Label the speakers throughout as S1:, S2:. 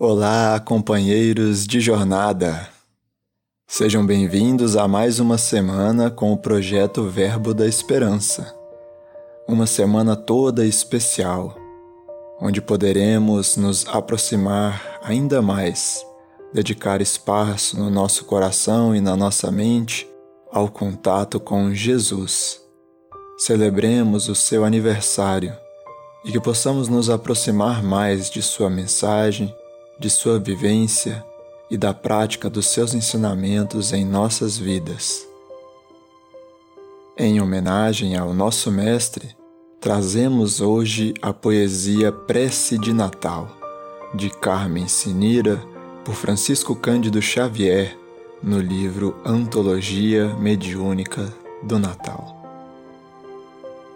S1: Olá, companheiros de jornada! Sejam bem-vindos a mais uma semana com o projeto Verbo da Esperança. Uma semana toda especial, onde poderemos nos aproximar ainda mais, dedicar espaço no nosso coração e na nossa mente ao contato com Jesus. Celebremos o seu aniversário e que possamos nos aproximar mais de Sua mensagem de sua vivência e da prática dos seus ensinamentos em nossas vidas. Em homenagem ao nosso Mestre, trazemos hoje a poesia Prece de Natal, de Carmen Sinira, por Francisco Cândido Xavier, no livro Antologia Mediúnica do Natal.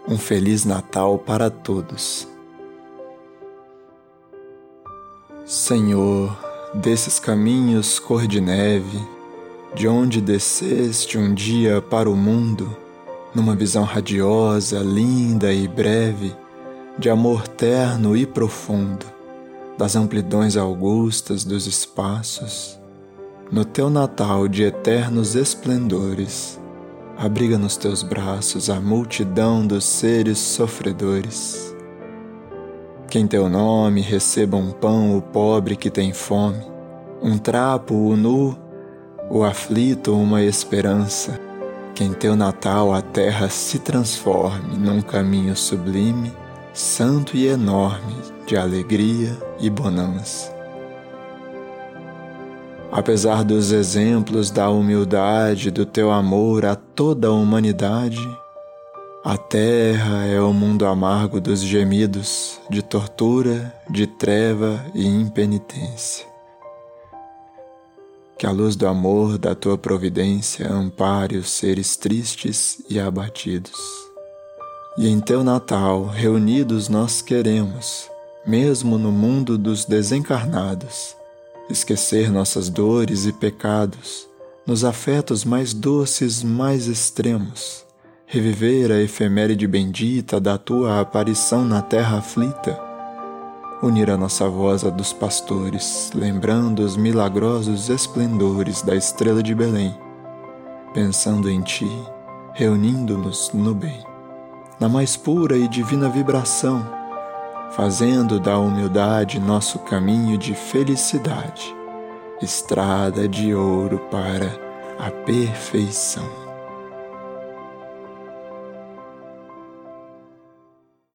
S1: Um Feliz Natal para todos! Senhor, desses caminhos cor de neve, de onde desceste um dia para o mundo, numa visão radiosa, linda e breve, de amor terno e profundo, das amplidões augustas dos espaços, no teu Natal de eternos esplendores, abriga nos teus braços a multidão dos seres sofredores que em teu nome receba um pão o pobre que tem fome, um trapo o nu, o aflito uma esperança. Que em teu Natal a terra se transforme num caminho sublime, santo e enorme de alegria e bonança. Apesar dos exemplos da humildade do teu amor a toda a humanidade, a terra é o mundo amargo dos gemidos, de tortura, de treva e impenitência. Que a luz do amor da tua providência ampare os seres tristes e abatidos. E em teu Natal, reunidos nós queremos, mesmo no mundo dos desencarnados, esquecer nossas dores e pecados, nos afetos mais doces, mais extremos reviver a efeméride bendita da tua aparição na terra aflita, unir a nossa voz à dos pastores, lembrando os milagrosos esplendores da estrela de Belém, pensando em ti, reunindo-nos no bem, na mais pura e divina vibração, fazendo da humildade nosso caminho de felicidade, estrada de ouro para a perfeição.